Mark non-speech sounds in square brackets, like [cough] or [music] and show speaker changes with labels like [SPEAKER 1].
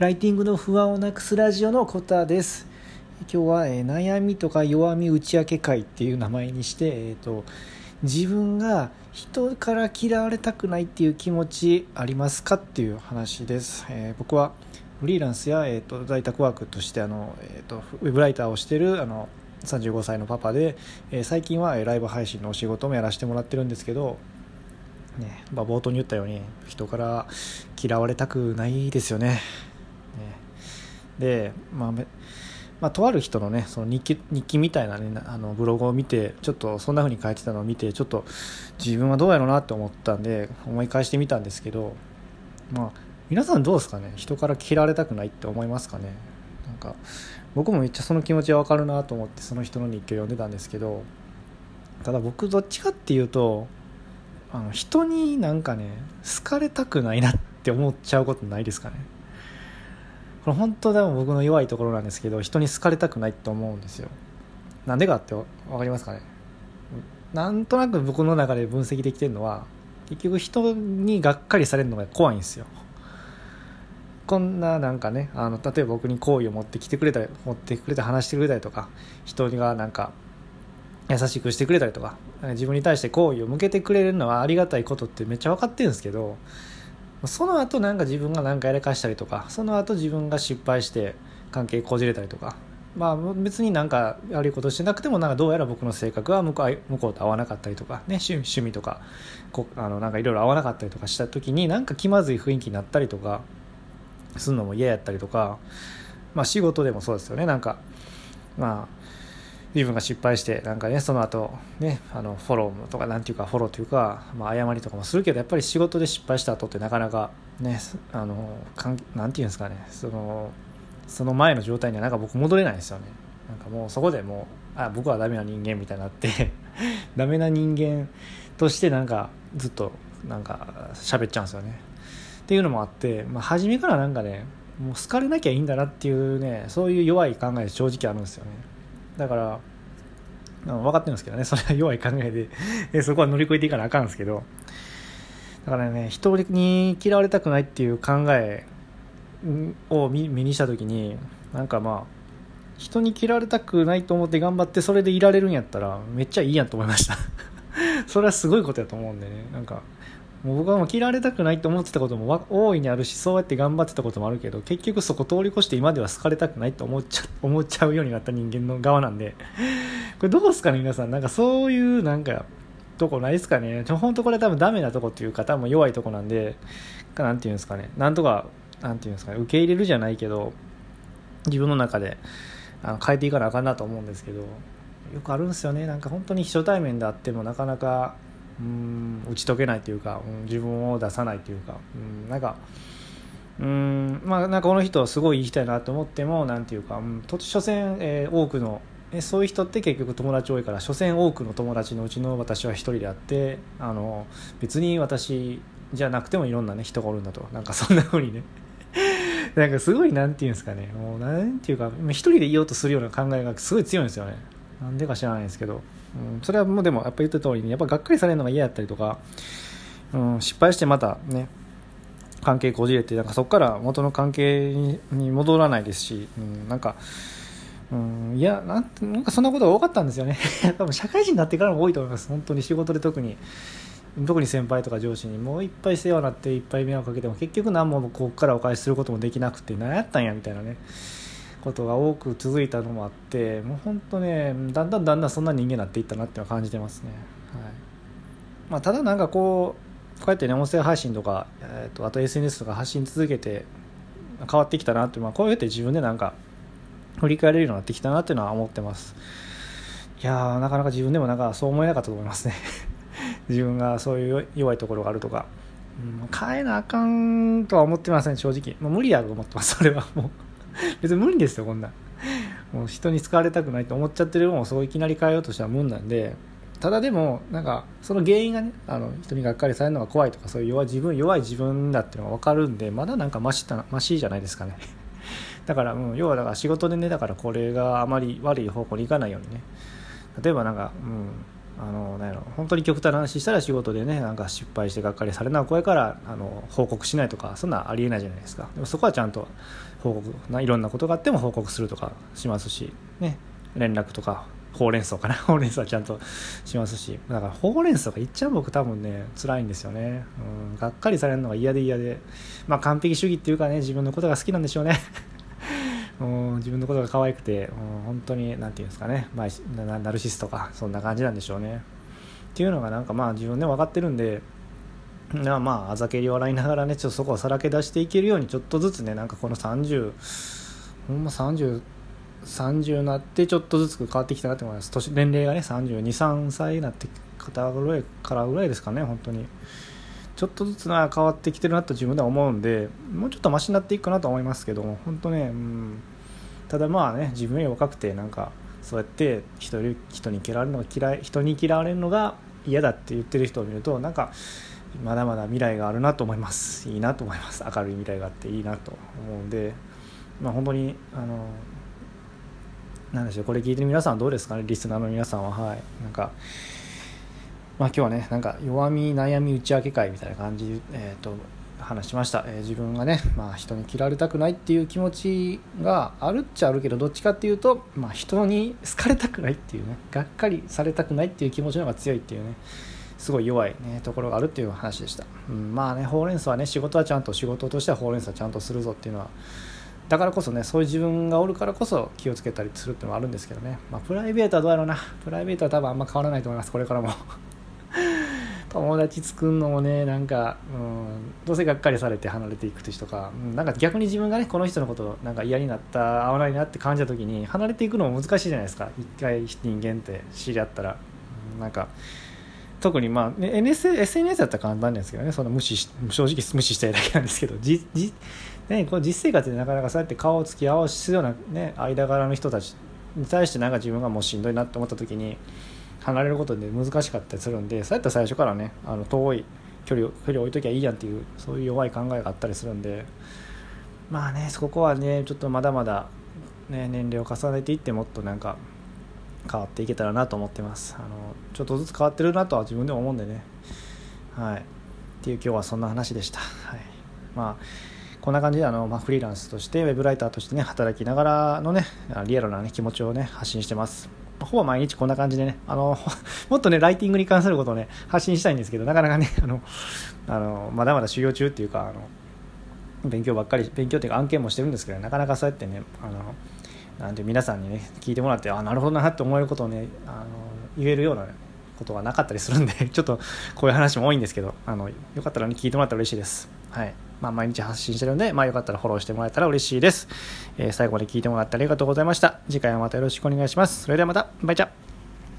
[SPEAKER 1] ライティングの不安をなくすラジオのコタです今日は、えー、悩みとか弱み打ち明け会っていう名前にして、えーと、自分が人から嫌われたくないっていう気持ちありますかっていう話です、えー、僕はフリーランスや、えーと、在宅ワークとしてあの、えーと、ウェブライターをしてるあの35歳のパパで、えー、最近はライブ配信のお仕事もやらせてもらってるんですけどねまあ、冒頭に言ったように人から嫌われたくないですよね。で、まあ、まあ、とある人のねその日記日記みたいな、ね、あのブログを見てちょっとそんな風に書いてたのを見てちょっと自分はどうやろうなって思ったんで思い返してみたんですけど、まあ、皆さんどうですかね？人から嫌われたくないって思いますかね？なんか僕もめっちゃその気持ちは分かるなと思ってその人の日記を読んでたんですけどただ僕どっちかっていうとあの人になんかね好かれたくないなって思っちゃうことないですかね？これ本当でも僕の弱いところなんですけど人に好かれたくないって思うんですよ。なんでかって分かりますかね？なんとなく僕の中で分析できてるのは結局人にがっかりされるのが怖いんですよ。こんななんかねあの例えば僕に好意を持ってきてくれたり持ってくれて話してくれたりとか人がなんか優しくしてくれたりとか自分に対して好意を向けてくれるのはありがたいことってめっちゃ分かってるんですけどその後なんか自分が何かやらかしたりとかその後自分が失敗して関係こじれたりとかまあ別になんか悪いことしてなくてもなんかどうやら僕の性格は向こう向こうと合わなかったりとかね趣趣味とかこあのなんかいろいろ合わなかったりとかした時になんか気まずい雰囲気になったりとかするのも嫌やったりとかまあ仕事でもそうですよね。なんかまあ自分が失敗してなんかねその後ねあのフォローとかなんていうかフォローというか、まあ、誤りとかもするけどやっぱり仕事で失敗した後ってなかなかねあのかんなんていうんですかねそのその前の状態にはなんか僕戻れないんですよね。なんかもうそこでもうあ僕はダメな人間みたいになって [laughs] ダメな人間としてなんかずっとなんか喋っちゃうんですよね。っていうのもあって、まあ、初めからなんかねもう好かれなきゃいいんだなっていうねそういう弱い考え正直あるんですよね。だから分かってるんですけどね。それは弱い考えで。そこは乗り越えていかなあかんですけど。だからね人に嫌われたくないっていう考えを目にした時になんかまあ人に嫌われたくないと思って頑張ってそれでいられるんやったらめっちゃいいやんと思いました。[laughs] それはすごいことやと思うんでね。なんかもう僕はもう嫌われたくないと思ってたことも大いにあるしそうやって頑張ってたこともあるけど結局そこ通り越して今では好かれたくないと思っちゃ [laughs] 思っちゃうようになった人間の側なんで。[laughs] これどうですかね皆さん。なんかそういうなんかとこないですかね。本当これ多分ダメなとこっていうか多分弱いとこなんでなんていうんですかね。なんとかなんていうんですかね。受け入れるじゃないけど自分の中であの変えていかなあかんなと思うんですけどよくあるんですよね。なんか本当に初対面であってもなかなかうん。打ち解けないというか、うん、自分を出さないというか、うん、なんかうん。まあなんかこの人すごいいい人やなと思ってもなんていうか、うん、と所詮、えー、多くのえそういう人って結局友達多いから所詮多くの友達のうちの私は一人であってあの別に私じゃなくてもいろんな、ね、人がおるんだと。なんかそんなふうにね。[laughs] なんかすごいなんていうんですかね。もうなんていうか一人でいようとするような考えがすごい強いんですよね。なんでか知らないですけど。うん、それはもうでもやっぱ言った通りにやっぱがっかりされるのが嫌やったりとか、うん、失敗してまたね関係こじれてなんかそこから元の関係に戻らないですし、うん、なんか、うん、いやなんなんかそんなことが多かったんですよね。[laughs] 多分社会人になってからも多いと思います。本当に仕事で特に特に先輩とか上司にもういっぱい世話になっていっぱい迷惑かけても結局何もここからお返しすることもできなくて何やったんやみたいなね。ことが多く続いたのもあってもう本当ねだんだんだんだんそんな人間になっていったなっては感じてますね、はい。まあ、ただなんかこうこうやってね音声配信とか、えーと、あと SNS とか発信続けて変わってきたなって、まあ、こうやって自分でなんか振り返れるようになってきたなっていうのは思ってます。いやなかなか自分でもなんかそう思えなかったと思いますね。[laughs] 自分がそういう弱いところがあるとか、うん、変えなあかんとは思ってません正直、まあ、無理やと思ってますそれはもう。[laughs] 別に無理ですよこんな。もう人に使われたくないと思っちゃってるもんをそういきなり変えようとしたもんなんでただでもなんかその原因がねあの人にがっかりされるのが怖いとかそういう弱い自分弱い自分だっていうのが分かるんでまだなんかマシたマシじゃないですかね。[laughs] だから、うん、要はだから仕事でねだからこれがあまり悪い方向に行かないようにね。例えばなんか、うん、あのなんやろ本当に極端な話したら仕事でねなんか失敗してがっかりされな声からあの報告しないとかそんなありえないじゃないですか。でもそこはちゃんと報告ないろんなことがあっても報告するとかしますしね。連絡とかほうれん草かな。[laughs] ほうれん草はちゃんとしますし。だからほうれん草がいっちゃう僕多分ね辛いんですよね、うん、がっかりされるのが嫌で嫌で。まあ完璧主義っていうかね自分のことが好きなんでしょうね。自分のことが可愛くて、うん、本当に何て言うんですかね、まあ、ナルシストか。そんな感じなんでしょうね。っていうのがなんかまあ自分で分かってるんでまああざけり笑いながらねちょっとそこをさらけ出していけるようにちょっとずつねなんかこの30ほんま30 30なってちょっとずつ変わってきたなと思います。年年齢がね323歳になって方ぐらいからぐらいですかね本当に。ちょっとずつな変わってきてるなと自分では思うんでもうちょっとマシになっていくかなと思いますけど本当ね、うん、ただまあね自分より若くてなんかそうやって人人に嫌われるのが嫌い人に嫌われるのが嫌だって言ってる人を見るとなんかまだまだ未来があるなと思います。いいなと思います。明るい未来があっていいなと思うんでまあ本当にあのなんでしょうこれ聞いてる皆さんどうですかね？リスナーの皆さんは。はい。なんかまあ今日はねなんか弱み悩み打ち明け会みたいな感じえっ、ー、と話しました、えー、自分がね、まあ、人に嫌われたくないっていう気持ちがあるっちゃあるけどどっちかっていうと、まあ、人に好かれたくないっていうねがっかりされたくないっていう気持ちの方が強いっていうねすごい弱い、ね、ところがあるっていう話でした、うん、まあねほうれん草はね仕事はちゃんと仕事としてはほうれん草ちゃんとするぞっていうのはだからこそねそういう自分がおるからこそ気をつけたりするっていうのもあるんですけどね、まあ、プライベートはどうやろうな。プライベートは多分あんま変わらないと思います。これからも。友達作るのもねなんか、うん、どうせがっかりされて離れていく人とか、うん、なんか逆に自分がねこの人のことなんか嫌になった合わないなって感じた時に離れていくのも難しいじゃないですか。一回人間って知り合ったら、うん、なんか特にまあ、ね、NS SNS だったら簡単なんですけどね。その無視正直無視したいだけなんですけど。じじね、この実生活でなかなかそうやって顔を突き合わせすような、ね、間柄の人たちに対してなんか自分がもうしんどいなって思った時に離れることで難しかったりするんでそうやったら最初からねあの遠い距離を距離置いときゃいいやんっていうそういう弱い考えがあったりするんでまあねそこはねちょっとまだまだ、ね、年齢を重ねていってもっとなんか変わっていけたらなと思ってます。あのちょっとずつ変わってるなとは自分でも思うんでね。はい。っていう今日はそんな話でした。はい。まあこんな感じであの、まあ、フリーランスとしてウェブライターとしてね働きながらのねリアルな、ね、気持ちをね発信してます。ほぼ毎日こんな感じでね、あの、[laughs] もっとね、ライティングに関することをね、発信したいんですけど、なかなかね、[laughs] あの、あのまだまだ修行中っていうか、あの、勉強ばっかり、勉強っていうか案件もしてるんですけど、なかなかそうやってね、あの、なんて皆さんにね、聞いてもらって、あ、なるほどなって思えることをね、あの、言えるような、ね、ことがなかったりするんで、[laughs] ちょっとこういう話も多いんですけど、あの、よかったらね、聞いてもらったら嬉しいです。はい。まあ、毎日発信してるんで、まあ、よかったらフォローしてもらえたら嬉しいです。えー、最後まで聞いてもらってありがとうございました。次回もまたよろしくお願いします。それではまた、バイチャ